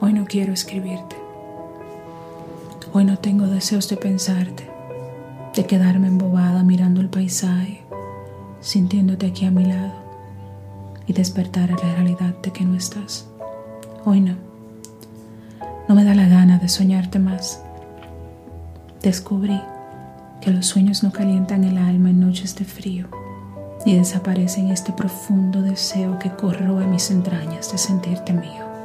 Hoy no quiero escribirte. Hoy no tengo deseos de pensarte, de quedarme embobada mirando el paisaje, sintiéndote aquí a mi lado y despertar a la realidad de que no estás. Hoy no. No me da la gana de soñarte más. Descubrí que los sueños no calientan el alma en noches de frío y desaparecen este profundo deseo que corroe mis entrañas de sentirte mío.